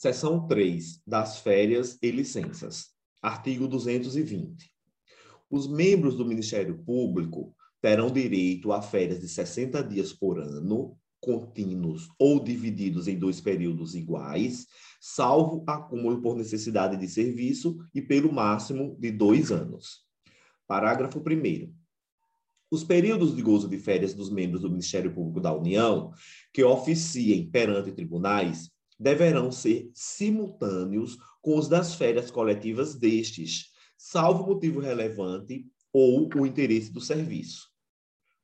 Seção 3 das férias e licenças. Artigo 220. Os membros do Ministério Público terão direito a férias de 60 dias por ano, contínuos ou divididos em dois períodos iguais, salvo acúmulo por necessidade de serviço e pelo máximo de dois anos. Parágrafo 1. Os períodos de gozo de férias dos membros do Ministério Público da União que oficiem perante tribunais deverão ser simultâneos com os das férias coletivas destes, salvo motivo relevante ou o interesse do serviço.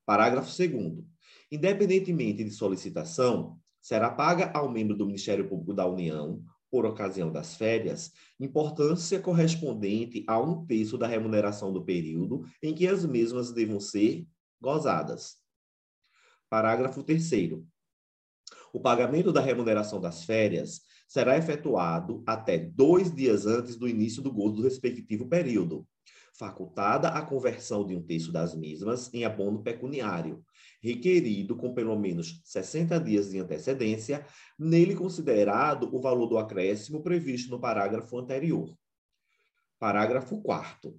Parágrafo 2 Independentemente de solicitação, será paga ao membro do Ministério Público da União, por ocasião das férias, importância correspondente a um terço da remuneração do período em que as mesmas devam ser gozadas. Parágrafo 3 o pagamento da remuneração das férias será efetuado até dois dias antes do início do gozo do respectivo período, facultada a conversão de um terço das mesmas em abono pecuniário, requerido com pelo menos 60 dias de antecedência, nele considerado o valor do acréscimo previsto no parágrafo anterior. Parágrafo 4.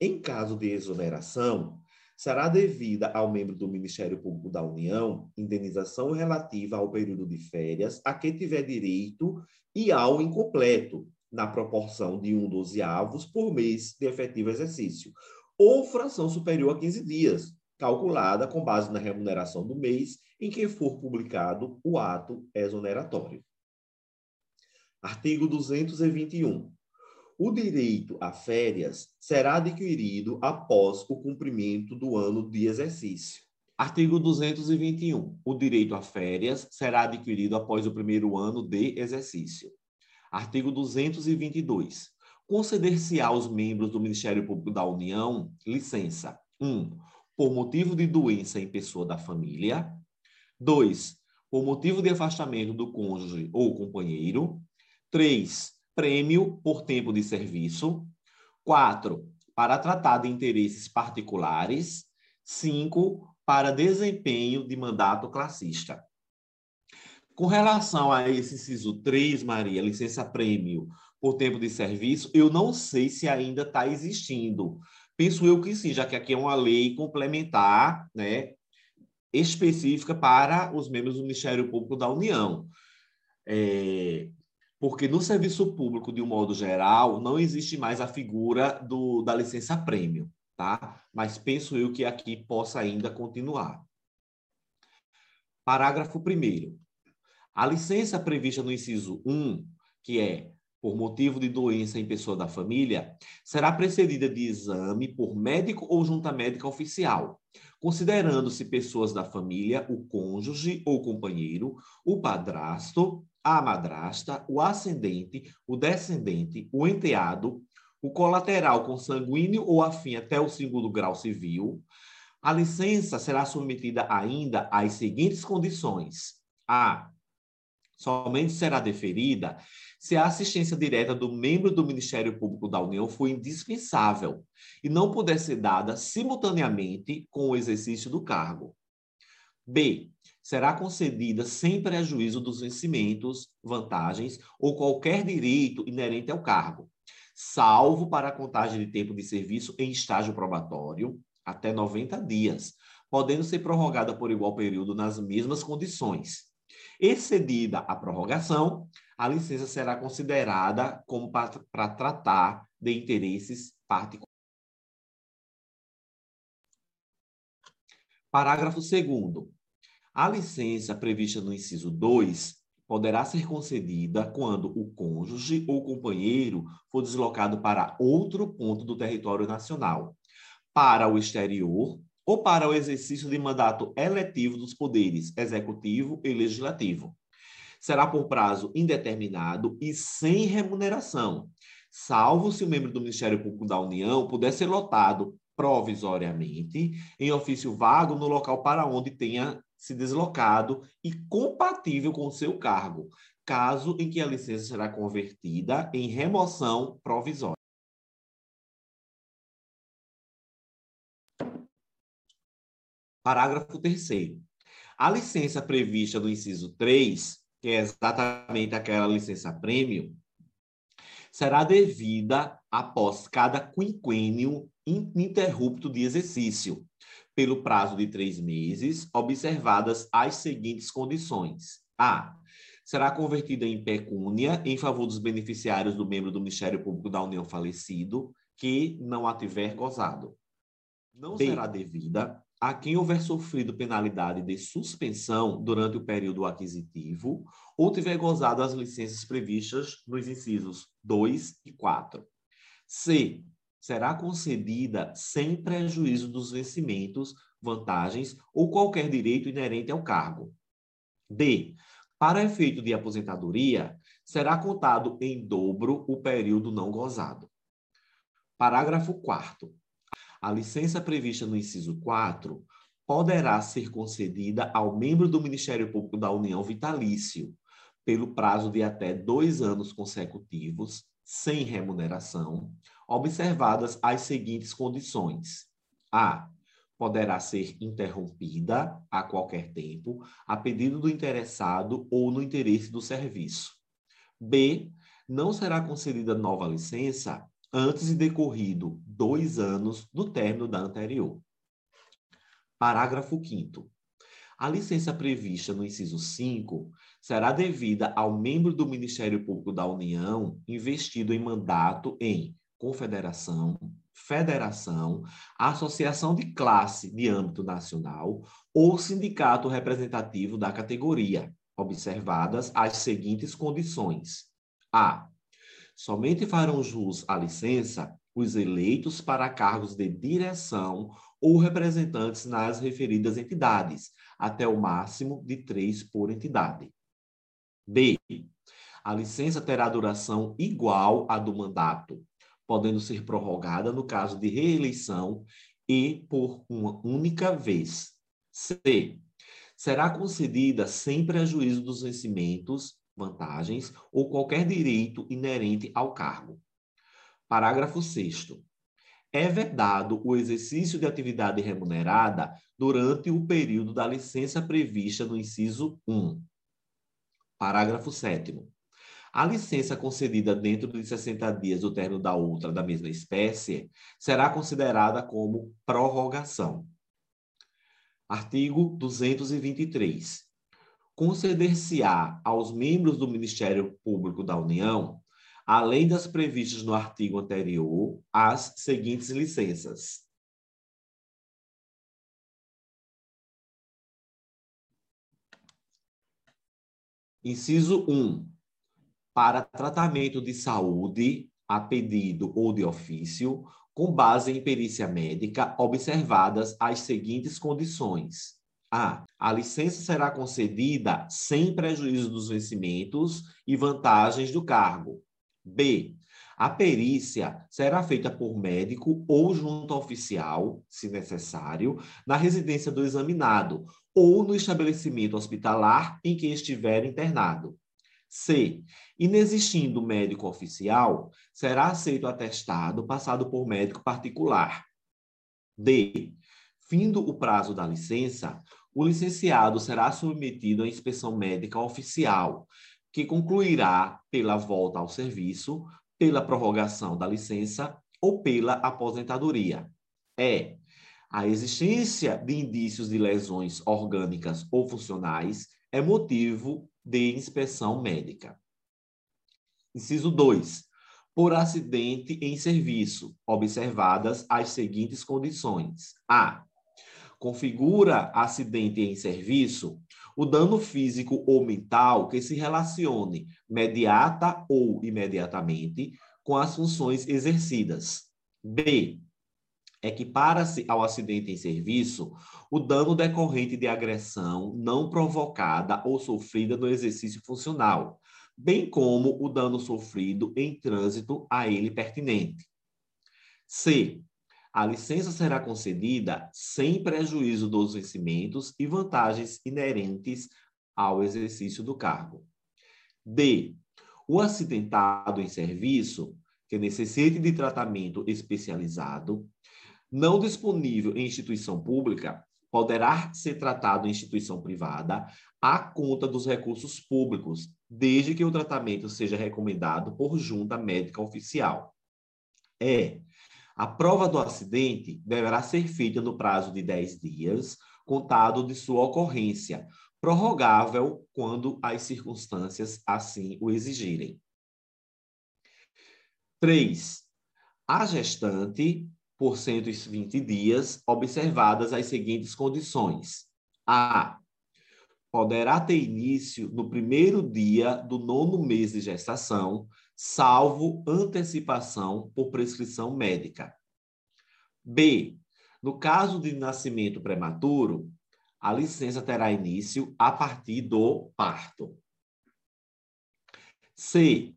Em caso de exoneração, será devida ao membro do Ministério Público da União indenização relativa ao período de férias a que tiver direito e ao incompleto, na proporção de um dozeavos por mês de efetivo exercício, ou fração superior a 15 dias, calculada com base na remuneração do mês em que for publicado o ato exoneratório. Artigo 221. O direito a férias será adquirido após o cumprimento do ano de exercício. Artigo 221. O direito a férias será adquirido após o primeiro ano de exercício. Artigo 222. Conceder-se aos membros do Ministério Público da União licença: 1. Um, por motivo de doença em pessoa da família. 2. Por motivo de afastamento do cônjuge ou companheiro. 3 prêmio por tempo de serviço. Quatro, para tratar de interesses particulares. Cinco, para desempenho de mandato classista. Com relação a esse inciso 3, Maria, licença prêmio por tempo de serviço, eu não sei se ainda está existindo. Penso eu que sim, já que aqui é uma lei complementar, né, específica para os membros do Ministério Público da União. É, porque no serviço público, de um modo geral, não existe mais a figura do, da licença prêmio, tá? Mas penso eu que aqui possa ainda continuar. Parágrafo 1 A licença prevista no inciso 1, que é por motivo de doença em pessoa da família, será precedida de exame por médico ou junta médica oficial, considerando-se pessoas da família, o cônjuge ou companheiro, o padrasto, a madrasta, o ascendente, o descendente, o enteado, o colateral consanguíneo ou afim até o segundo grau civil. A licença será submetida ainda às seguintes condições: a. Somente será deferida se a assistência direta do membro do Ministério Público da União for indispensável e não puder ser dada simultaneamente com o exercício do cargo. B será concedida sem prejuízo dos vencimentos, vantagens ou qualquer direito inerente ao cargo, salvo para a contagem de tempo de serviço em estágio probatório, até 90 dias, podendo ser prorrogada por igual período nas mesmas condições. Excedida a prorrogação, a licença será considerada como para tratar de interesses particulares. Parágrafo 2 a licença prevista no inciso 2 poderá ser concedida quando o cônjuge ou companheiro for deslocado para outro ponto do território nacional, para o exterior ou para o exercício de mandato eletivo dos poderes executivo e legislativo. Será por prazo indeterminado e sem remuneração, salvo se o membro do Ministério Público da União puder ser lotado provisoriamente em ofício vago no local para onde tenha se deslocado e compatível com seu cargo, caso em que a licença será convertida em remoção provisória. Parágrafo 3 A licença prevista no inciso 3, que é exatamente aquela licença prêmio, será devida após cada quinquênio ininterrupto de exercício, pelo prazo de três meses, observadas as seguintes condições. A. Será convertida em pecúnia em favor dos beneficiários do membro do Ministério Público da União falecido, que não a tiver gozado. Não B. será devida a quem houver sofrido penalidade de suspensão durante o período aquisitivo ou tiver gozado as licenças previstas nos incisos 2 e 4. C será concedida sem prejuízo dos vencimentos, vantagens ou qualquer direito inerente ao cargo. D. Para efeito de aposentadoria, será contado em dobro o período não gozado. Parágrafo 4. A licença prevista no inciso 4 poderá ser concedida ao membro do Ministério Público da União vitalício, pelo prazo de até dois anos consecutivos, sem remuneração, observadas as seguintes condições. A. Poderá ser interrompida a qualquer tempo, a pedido do interessado ou no interesse do serviço. B. Não será concedida nova licença antes de decorrido dois anos do término da anterior. Parágrafo 5. A licença prevista no inciso 5 será devida ao membro do Ministério Público da União investido em mandato em confederação, federação, associação de classe de âmbito nacional ou sindicato representativo da categoria, observadas as seguintes condições. A. Somente farão jus à licença os eleitos para cargos de direção ou representantes nas referidas entidades, até o máximo de três por entidade. B. A licença terá duração igual à do mandato, podendo ser prorrogada no caso de reeleição e por uma única vez. C. Será concedida sem prejuízo dos vencimentos, vantagens ou qualquer direito inerente ao cargo. Parágrafo 6 é vedado o exercício de atividade remunerada durante o período da licença prevista no inciso 1. Parágrafo 7 a licença concedida dentro de 60 dias do término da outra da mesma espécie será considerada como prorrogação. Artigo 223. Conceder-se-á aos membros do Ministério Público da União, além das previstas no artigo anterior, as seguintes licenças. Inciso 1 para tratamento de saúde a pedido ou de ofício, com base em perícia médica, observadas as seguintes condições. A. A licença será concedida sem prejuízo dos vencimentos e vantagens do cargo. B. A perícia será feita por médico ou junto oficial, se necessário, na residência do examinado ou no estabelecimento hospitalar em que estiver internado. C. Inexistindo médico oficial, será aceito atestado passado por médico particular. D. Findo o prazo da licença, o licenciado será submetido à inspeção médica oficial, que concluirá pela volta ao serviço, pela prorrogação da licença ou pela aposentadoria. E. A existência de indícios de lesões orgânicas ou funcionais é motivo de inspeção médica. Inciso 2. Por acidente em serviço, observadas as seguintes condições. A. Configura acidente em serviço o dano físico ou mental que se relacione mediata ou imediatamente com as funções exercidas. B equipara-se ao acidente em serviço o dano decorrente de agressão não provocada ou sofrida no exercício funcional, bem como o dano sofrido em trânsito a ele pertinente. C. A licença será concedida sem prejuízo dos vencimentos e vantagens inerentes ao exercício do cargo. D. O acidentado em serviço que necessite de tratamento especializado não disponível em instituição pública poderá ser tratado em instituição privada à conta dos recursos públicos, desde que o tratamento seja recomendado por junta médica oficial. É, a prova do acidente deverá ser feita no prazo de 10 dias, contado de sua ocorrência, prorrogável quando as circunstâncias assim o exigirem. 3. A gestante, por 120 dias, observadas as seguintes condições. A. Poderá ter início no primeiro dia do nono mês de gestação, salvo antecipação por prescrição médica. B. No caso de nascimento prematuro, a licença terá início a partir do parto. C.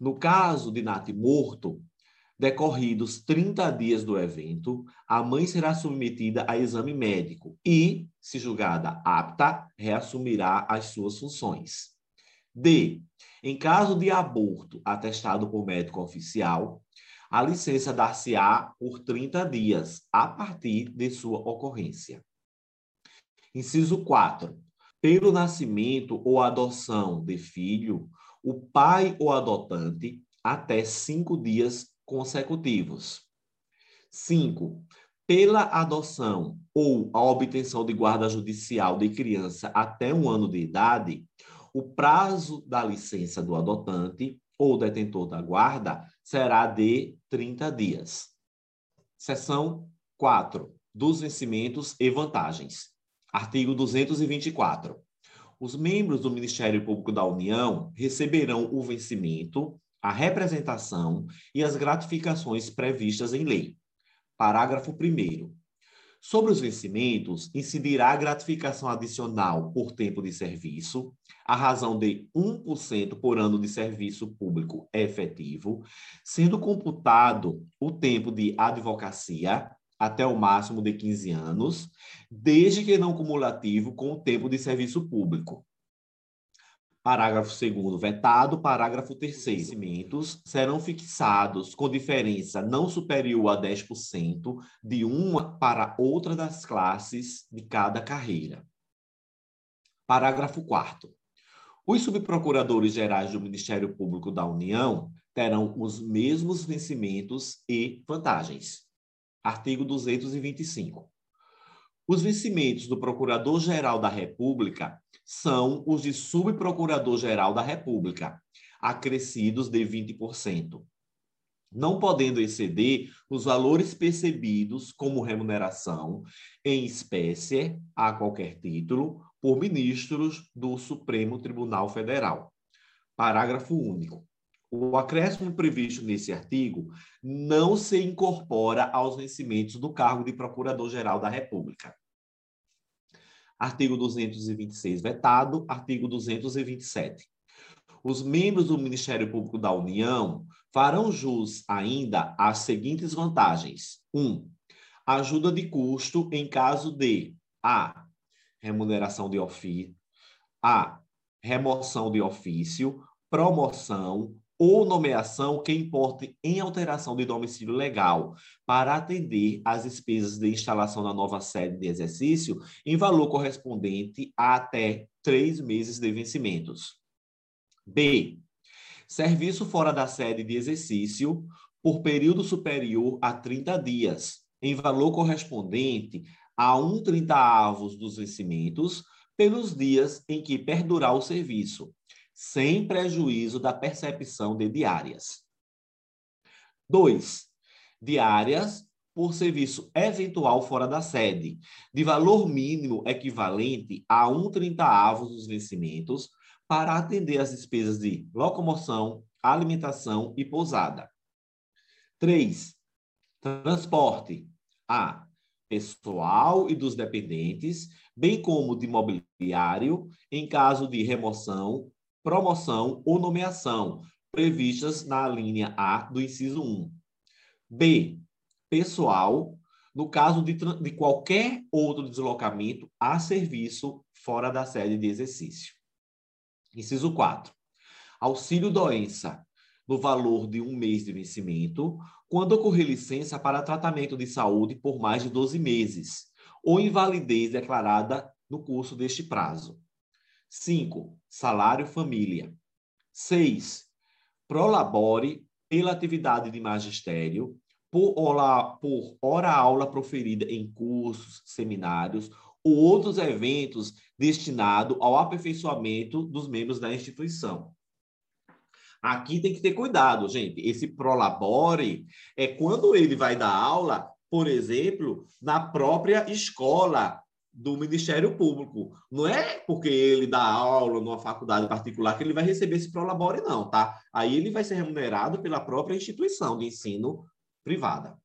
No caso de nato morto, decorridos 30 dias do evento, a mãe será submetida a exame médico e, se julgada apta, reassumirá as suas funções. D. Em caso de aborto atestado por médico oficial, a licença dar-se-á por 30 dias, a partir de sua ocorrência. Inciso 4. Pelo nascimento ou adoção de filho, o pai ou adotante até cinco dias consecutivos. 5. Pela adoção ou a obtenção de guarda judicial de criança até um ano de idade, o prazo da licença do adotante ou detentor da guarda será de 30 dias. Seção 4. Dos vencimentos e vantagens. Artigo 224. Os membros do Ministério Público da União receberão o vencimento, a representação e as gratificações previstas em lei. Parágrafo 1. Sobre os vencimentos, incidirá a gratificação adicional por tempo de serviço, a razão de 1% por ano de serviço público efetivo, sendo computado o tempo de advocacia, até o máximo de 15 anos, desde que não cumulativo com o tempo de serviço público. Parágrafo 2 vetado. Parágrafo 3 Vencimentos serão fixados com diferença não superior a 10% de uma para outra das classes de cada carreira. Parágrafo 4 Os subprocuradores gerais do Ministério Público da União terão os mesmos vencimentos e vantagens. Artigo 225. Os vencimentos do Procurador-Geral da República são os de Subprocurador-Geral da República, acrescidos de 20%, não podendo exceder os valores percebidos como remuneração em espécie, a qualquer título, por ministros do Supremo Tribunal Federal. Parágrafo único. O acréscimo previsto nesse artigo não se incorpora aos vencimentos do cargo de Procurador-Geral da República. Artigo 226 vetado, artigo 227. Os membros do Ministério Público da União farão jus ainda às seguintes vantagens: 1. Um, ajuda de custo em caso de a remuneração de ofício, a remoção de ofício, promoção, ou nomeação que importe em alteração de domicílio legal para atender às despesas de instalação da nova sede de exercício em valor correspondente a até três meses de vencimentos. B. Serviço fora da sede de exercício por período superior a 30 dias, em valor correspondente a um trinta avos dos vencimentos pelos dias em que perdurar o serviço, sem prejuízo da percepção de diárias. 2. Diárias por serviço eventual fora da sede, de valor mínimo equivalente a um trintaavos dos vencimentos, para atender às despesas de locomoção, alimentação e pousada. 3. Transporte. A. Pessoal e dos dependentes, bem como de mobiliário, em caso de remoção, promoção ou nomeação, previstas na linha A do inciso 1. B. Pessoal, no caso de, de qualquer outro deslocamento a serviço fora da sede de exercício. Inciso 4. Auxílio doença, no valor de um mês de vencimento, quando ocorrer licença para tratamento de saúde por mais de 12 meses, ou invalidez declarada no curso deste prazo. 5. Salário família. 6. Prolabore pela atividade de magistério, por hora, por hora aula proferida em cursos, seminários ou outros eventos destinados ao aperfeiçoamento dos membros da instituição. Aqui tem que ter cuidado, gente. Esse prolabore é quando ele vai dar aula, por exemplo, na própria escola do Ministério Público. Não é porque ele dá aula numa faculdade particular que ele vai receber esse prolabore, não, tá? Aí ele vai ser remunerado pela própria instituição de ensino privada.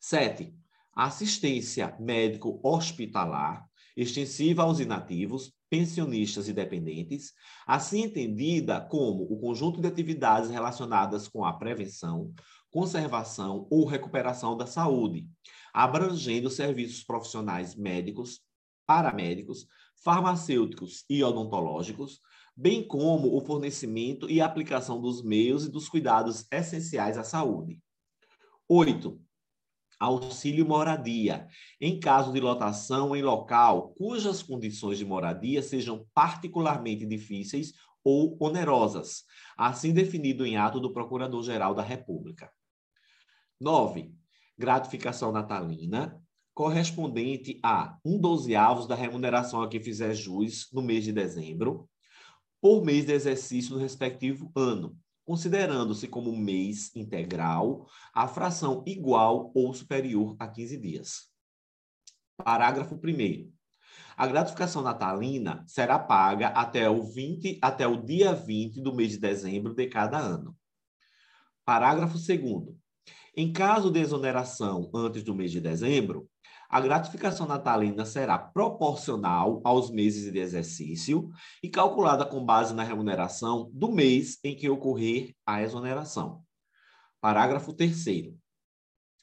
Sete, assistência médico-hospitalar extensiva aos inativos, pensionistas e dependentes, assim entendida como o conjunto de atividades relacionadas com a prevenção, conservação ou recuperação da saúde, abrangendo serviços profissionais médicos, paramédicos, farmacêuticos e odontológicos, bem como o fornecimento e aplicação dos meios e dos cuidados essenciais à saúde. Oito, auxílio moradia, em caso de lotação em local cujas condições de moradia sejam particularmente difíceis ou onerosas, assim definido em ato do Procurador-Geral da República. 9. Gratificação natalina, correspondente a um dozeavos da remuneração a que fizer jus no mês de dezembro, por mês de exercício do respectivo ano, considerando-se como mês integral a fração igual ou superior a 15 dias. Parágrafo 1 a gratificação natalina será paga até o, 20, até o dia 20 do mês de dezembro de cada ano. Parágrafo 2 Em caso de exoneração antes do mês de dezembro, a gratificação natalina será proporcional aos meses de exercício e calculada com base na remuneração do mês em que ocorrer a exoneração. Parágrafo 3.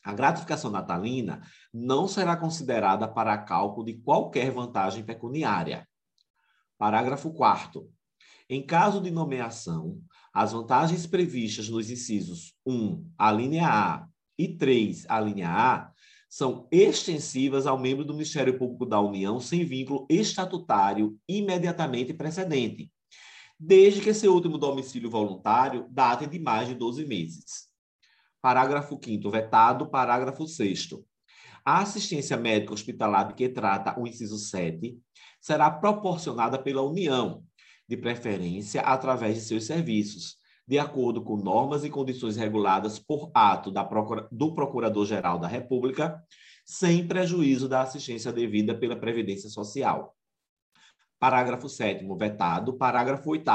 A gratificação natalina não será considerada para cálculo de qualquer vantagem pecuniária. Parágrafo 4. Em caso de nomeação, as vantagens previstas nos incisos 1, a linha A, e 3, a linha A, são extensivas ao membro do Ministério Público da União sem vínculo estatutário imediatamente precedente, desde que seu último domicílio voluntário date de mais de 12 meses. Parágrafo 5 vetado, parágrafo 6 A assistência médica hospitalar de que trata o inciso 7 será proporcionada pela União, de preferência através de seus serviços, de acordo com normas e condições reguladas por ato Procura, do Procurador-Geral da República, sem prejuízo da assistência devida pela Previdência Social. Parágrafo 7 vetado. Parágrafo 8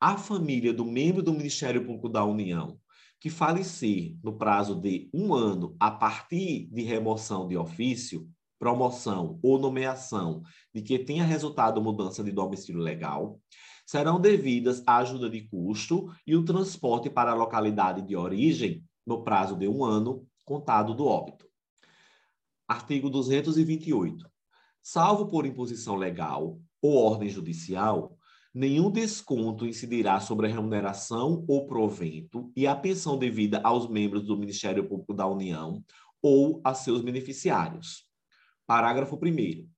A família do membro do Ministério Público da União que falecer no prazo de um ano a partir de remoção de ofício, promoção ou nomeação de que tenha resultado mudança de domicílio legal, serão devidas a ajuda de custo e o transporte para a localidade de origem no prazo de um ano, contado do óbito. Artigo 228. Salvo por imposição legal ou ordem judicial, nenhum desconto incidirá sobre a remuneração ou provento e a pensão devida aos membros do Ministério Público da União ou a seus beneficiários. Parágrafo 1.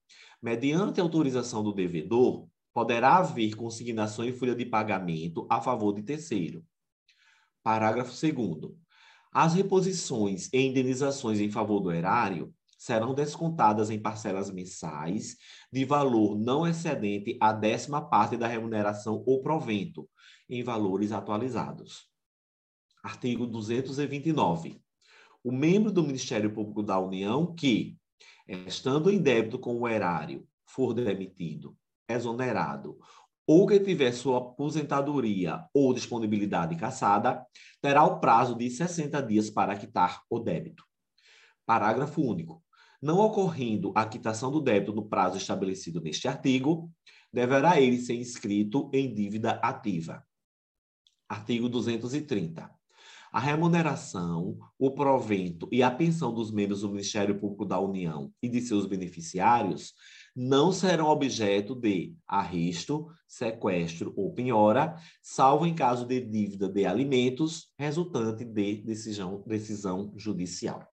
Mediante autorização do devedor, poderá haver consignação em folha de pagamento a favor de terceiro. Parágrafo 2. As reposições e indenizações em favor do erário serão descontadas em parcelas mensais de valor não excedente a décima parte da remuneração ou provento, em valores atualizados. Artigo 229. O membro do Ministério Público da União que, estando em débito com o erário, for demitido exonerado ou que tiver sua aposentadoria ou disponibilidade cassada, terá o prazo de 60 dias para quitar o débito. Parágrafo único. Não ocorrendo a quitação do débito no prazo estabelecido neste artigo, deverá ele ser inscrito em dívida ativa. Artigo 230. A remuneração, o provento e a pensão dos membros do Ministério Público da União e de seus beneficiários não serão objeto de arresto, sequestro ou penhora, salvo em caso de dívida de alimentos resultante de decisão, decisão judicial.